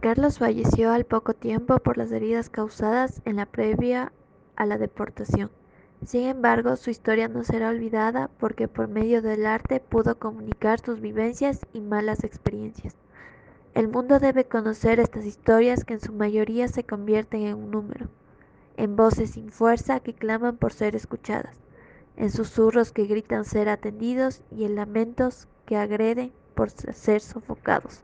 Carlos falleció al poco tiempo por las heridas causadas en la previa a la deportación. Sin embargo, su historia no será olvidada porque por medio del arte pudo comunicar sus vivencias y malas experiencias. El mundo debe conocer estas historias que en su mayoría se convierten en un número, en voces sin fuerza que claman por ser escuchadas, en susurros que gritan ser atendidos y en lamentos que agreden por ser sofocados.